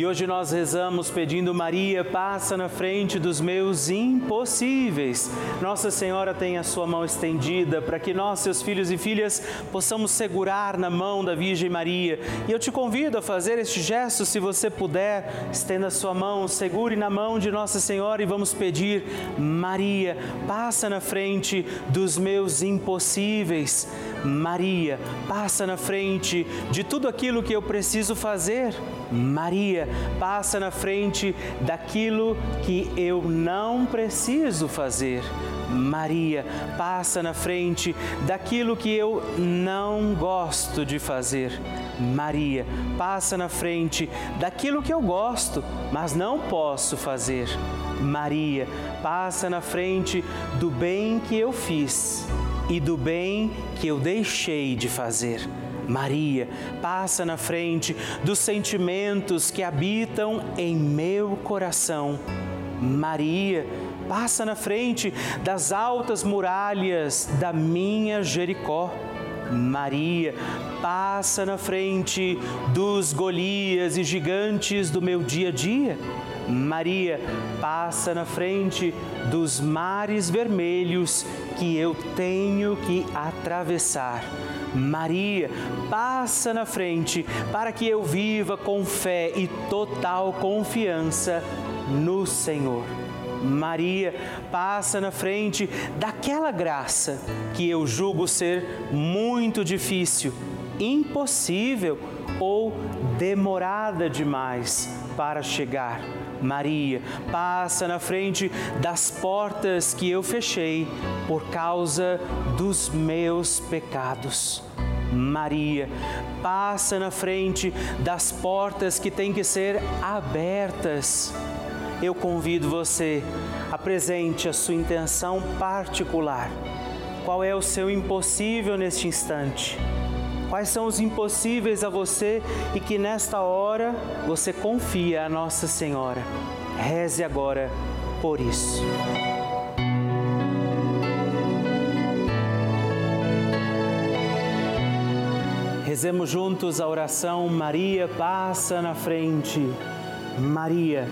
E hoje nós rezamos pedindo Maria, passa na frente dos meus impossíveis. Nossa Senhora tem a sua mão estendida para que nós, seus filhos e filhas, possamos segurar na mão da Virgem Maria. E eu te convido a fazer este gesto, se você puder, estenda a sua mão, segure na mão de Nossa Senhora e vamos pedir: Maria, passa na frente dos meus impossíveis. Maria, passa na frente de tudo aquilo que eu preciso fazer. Maria, Maria passa na frente daquilo que eu não preciso fazer. Maria passa na frente daquilo que eu não gosto de fazer. Maria passa na frente daquilo que eu gosto, mas não posso fazer. Maria passa na frente do bem que eu fiz e do bem que eu deixei de fazer. Maria passa na frente dos sentimentos que habitam em meu coração. Maria passa na frente das altas muralhas da minha Jericó. Maria passa na frente dos Golias e gigantes do meu dia a dia. Maria passa na frente dos mares vermelhos que eu tenho que atravessar. Maria passa na frente para que eu viva com fé e total confiança no Senhor. Maria passa na frente daquela graça que eu julgo ser muito difícil, impossível ou demorada demais para chegar. Maria passa na frente das portas que eu fechei por causa dos meus pecados. Maria passa na frente das portas que têm que ser abertas eu convido você, apresente a sua intenção particular. Qual é o seu impossível neste instante? Quais são os impossíveis a você e que nesta hora você confia a Nossa Senhora? Reze agora por isso. Rezemos juntos a oração Maria passa na frente. Maria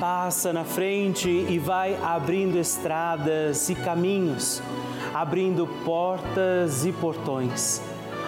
passa na frente e vai abrindo estradas e caminhos, abrindo portas e portões,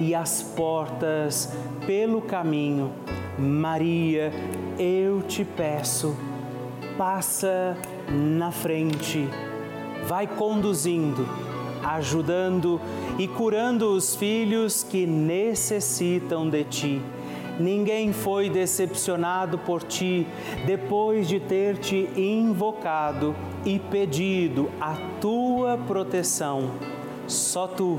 e as portas pelo caminho. Maria, eu te peço, passa na frente, vai conduzindo, ajudando e curando os filhos que necessitam de ti ninguém foi decepcionado por ti depois de ter te invocado e pedido a tua proteção. Só tu,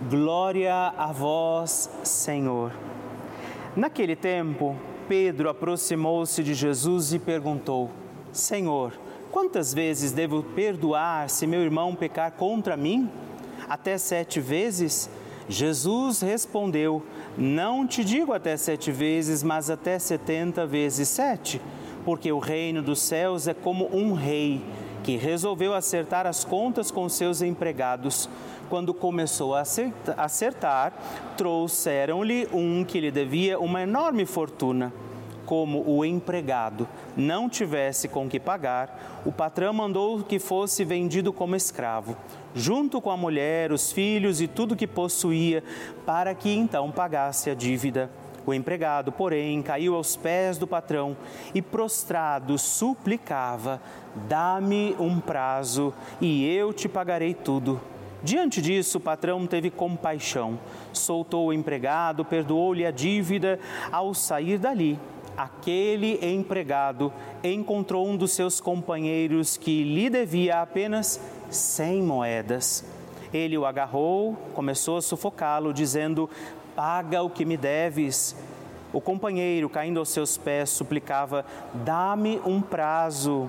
Glória a vós, Senhor. Naquele tempo, Pedro aproximou-se de Jesus e perguntou: Senhor, quantas vezes devo perdoar se meu irmão pecar contra mim? Até sete vezes? Jesus respondeu: Não te digo até sete vezes, mas até setenta vezes sete, porque o reino dos céus é como um rei que resolveu acertar as contas com seus empregados. Quando começou a acertar, trouxeram-lhe um que lhe devia uma enorme fortuna como o empregado não tivesse com que pagar, o patrão mandou que fosse vendido como escravo, junto com a mulher, os filhos e tudo que possuía, para que então pagasse a dívida. O empregado, porém, caiu aos pés do patrão e, prostrado, suplicava: Dá-me um prazo e eu te pagarei tudo. Diante disso, o patrão teve compaixão, soltou o empregado, perdoou-lhe a dívida. Ao sair dali, aquele empregado encontrou um dos seus companheiros que lhe devia apenas cem moedas. Ele o agarrou, começou a sufocá-lo, dizendo: Paga o que me deves. O companheiro, caindo aos seus pés, suplicava: Dá-me um prazo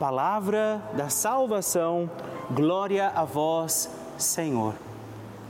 Palavra da salvação Glória a vós, Senhor.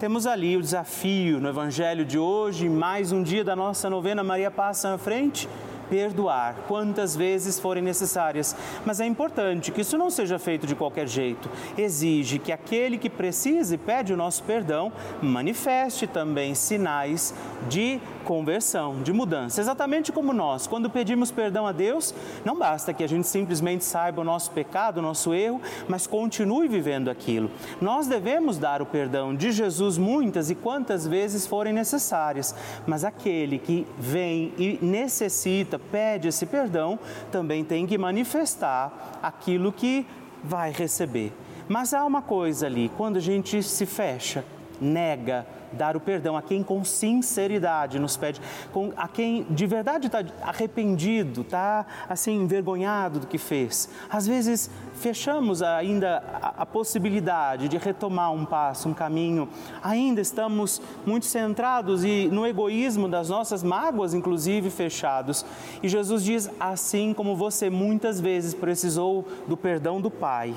Temos ali o desafio no Evangelho de hoje, mais um dia da nossa novena Maria Passa na Frente perdoar quantas vezes forem necessárias. Mas é importante que isso não seja feito de qualquer jeito. Exige que aquele que precisa e pede o nosso perdão manifeste também sinais de conversão, de mudança. Exatamente como nós, quando pedimos perdão a Deus, não basta que a gente simplesmente saiba o nosso pecado, o nosso erro, mas continue vivendo aquilo. Nós devemos dar o perdão de Jesus muitas e quantas vezes forem necessárias, mas aquele que vem e necessita, pede esse perdão, também tem que manifestar aquilo que vai receber. Mas há uma coisa ali, quando a gente se fecha, nega, dar o perdão a quem com sinceridade nos pede, com, a quem de verdade está arrependido, está assim envergonhado do que fez. Às vezes fechamos ainda a, a possibilidade de retomar um passo, um caminho, ainda estamos muito centrados e no egoísmo das nossas mágoas, inclusive fechados. E Jesus diz: assim como você muitas vezes precisou do perdão do Pai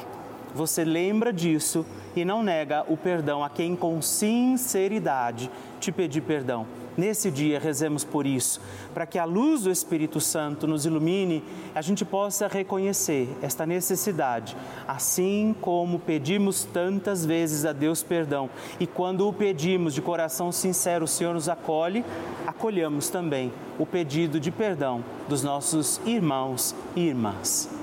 você lembra disso e não nega o perdão a quem com sinceridade te pedir perdão. Nesse dia, rezemos por isso, para que a luz do Espírito Santo nos ilumine, a gente possa reconhecer esta necessidade, assim como pedimos tantas vezes a Deus perdão, e quando o pedimos de coração sincero, o Senhor nos acolhe, acolhamos também o pedido de perdão dos nossos irmãos e irmãs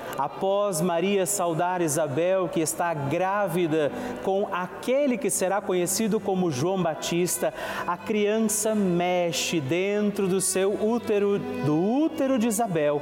após Maria saudar Isabel, que está grávida com aquele que será conhecido como João Batista, a criança mexe dentro do seu útero, do útero de Isabel.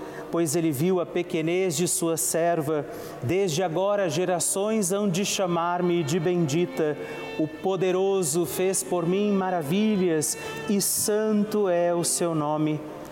pois ele viu a pequenez de sua serva. Desde agora gerações hão de chamar-me de bendita. O poderoso fez por mim maravilhas e santo é o seu nome.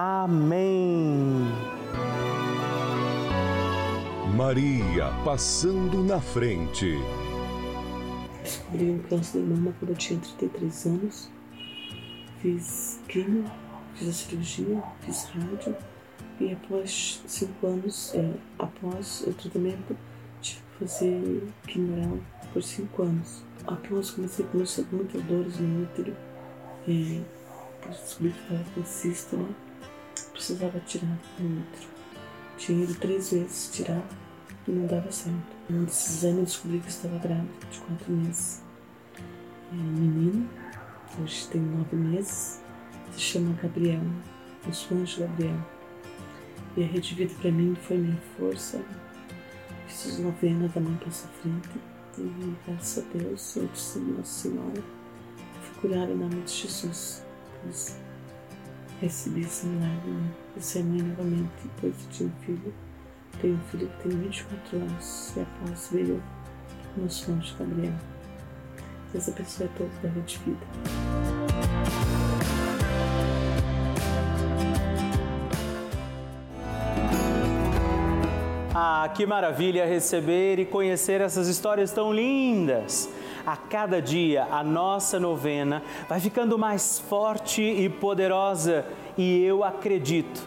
Amém. Maria passando na frente. Descobri um câncer de mama quando eu tinha 33 anos. Fiz quimio, fiz a cirurgia, fiz rádio e após cinco anos, é, após o tratamento, tive que fazer quimio por cinco anos. Após comecei a começar muitas dores no útero, é, descobri que estava com né? Precisava tirar o útero. Tinha ido três vezes tirar e não dava certo. Um desses anos eu descobri que estava grávida de quatro meses. É um menino, hoje tem nove meses, se chama Gabriel, o seu anjo Gabriel. E a Rede Vida para mim foi minha força. Fiz os novenas da mãe passa frente e graças a Deus, eu disse Nossa Senhora, fui curada em nome de Jesus. Recebi esse milagre, né? de ser mãe novamente, depois de ter um filho. Tenho um filho que tem 24 anos e após veio o nosso anjo Gabriel. Deus abençoe a todos da Rede Vida. Ah, que maravilha receber e conhecer essas histórias tão lindas! A cada dia a nossa novena vai ficando mais forte e poderosa e eu acredito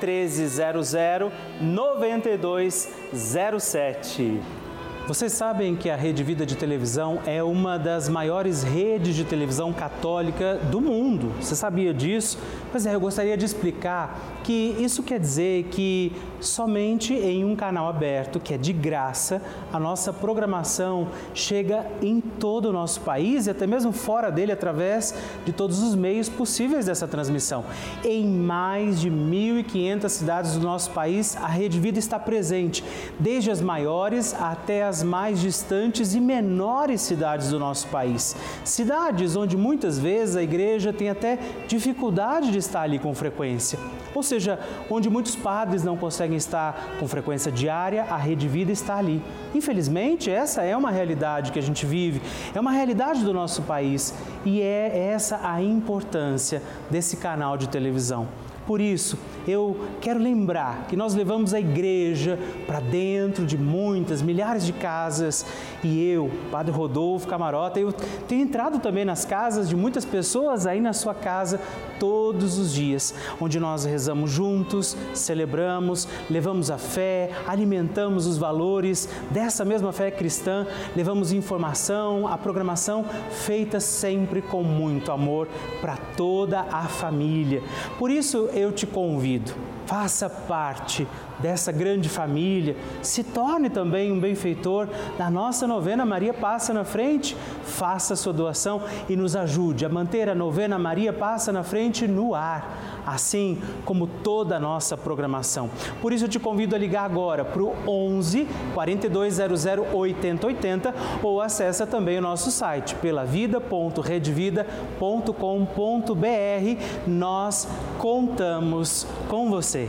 1300 9207. Vocês sabem que a Rede Vida de Televisão é uma das maiores redes de televisão católica do mundo. Você sabia disso? Pois é, eu gostaria de explicar que isso quer dizer que somente em um canal aberto, que é de graça, a nossa programação chega em todo o nosso país e até mesmo fora dele através de todos os meios possíveis dessa transmissão. Em mais de 1.500 cidades do nosso país, a Rede Vida está presente, desde as maiores até as mais distantes e menores cidades do nosso país. Cidades onde muitas vezes a igreja tem até dificuldade de estar ali com frequência. Ou seja, onde muitos padres não conseguem estar com frequência diária, a Rede Vida está ali. Infelizmente, essa é uma realidade que a gente vive, é uma realidade do nosso país e é essa a importância desse canal de televisão. Por isso, eu quero lembrar que nós levamos a igreja para dentro de muitas, milhares de casas. E eu, Padre Rodolfo Camarota, eu tenho entrado também nas casas de muitas pessoas aí na sua casa todos os dias, onde nós rezamos juntos, celebramos, levamos a fé, alimentamos os valores dessa mesma fé cristã, levamos informação, a programação feita sempre com muito amor para toda a família. Por isso eu te convido, faça parte dessa grande família, se torne também um benfeitor da nossa novena Maria Passa na Frente, faça sua doação e nos ajude a manter a novena Maria Passa na Frente no ar, assim como toda a nossa programação. Por isso eu te convido a ligar agora para o 11 4200 8080 ou acessa também o nosso site pelavida.redvida.com.br. Nós contamos com você.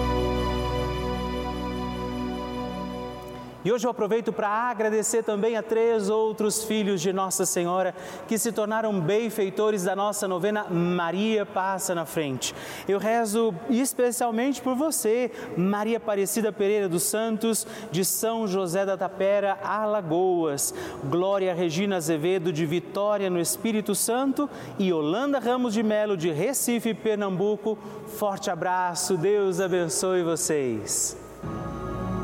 E hoje eu aproveito para agradecer também a três outros filhos de Nossa Senhora que se tornaram benfeitores da nossa novena Maria Passa na Frente. Eu rezo especialmente por você, Maria Aparecida Pereira dos Santos, de São José da Tapera, Alagoas, Glória Regina Azevedo, de Vitória no Espírito Santo e Holanda Ramos de Melo, de Recife, Pernambuco. Forte abraço, Deus abençoe vocês.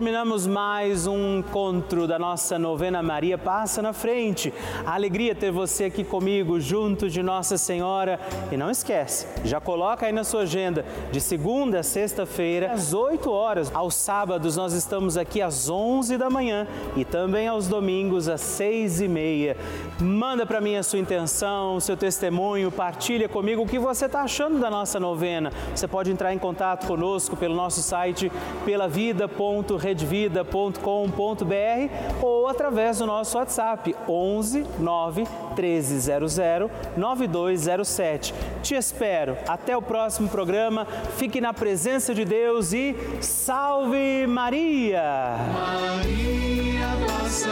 Terminamos mais um encontro da nossa novena Maria Passa na Frente. A alegria ter você aqui comigo, junto de Nossa Senhora. E não esquece, já coloca aí na sua agenda, de segunda a sexta-feira, às 8 horas. Aos sábados nós estamos aqui às 11 da manhã e também aos domingos às 6 e meia. Manda para mim a sua intenção, o seu testemunho, partilha comigo o que você está achando da nossa novena. Você pode entrar em contato conosco pelo nosso site pelavida.com redvida.com.br ou através do nosso WhatsApp 11 9 1300 9207. Te espero. Até o próximo programa. Fique na presença de Deus e salve Maria! Maria passa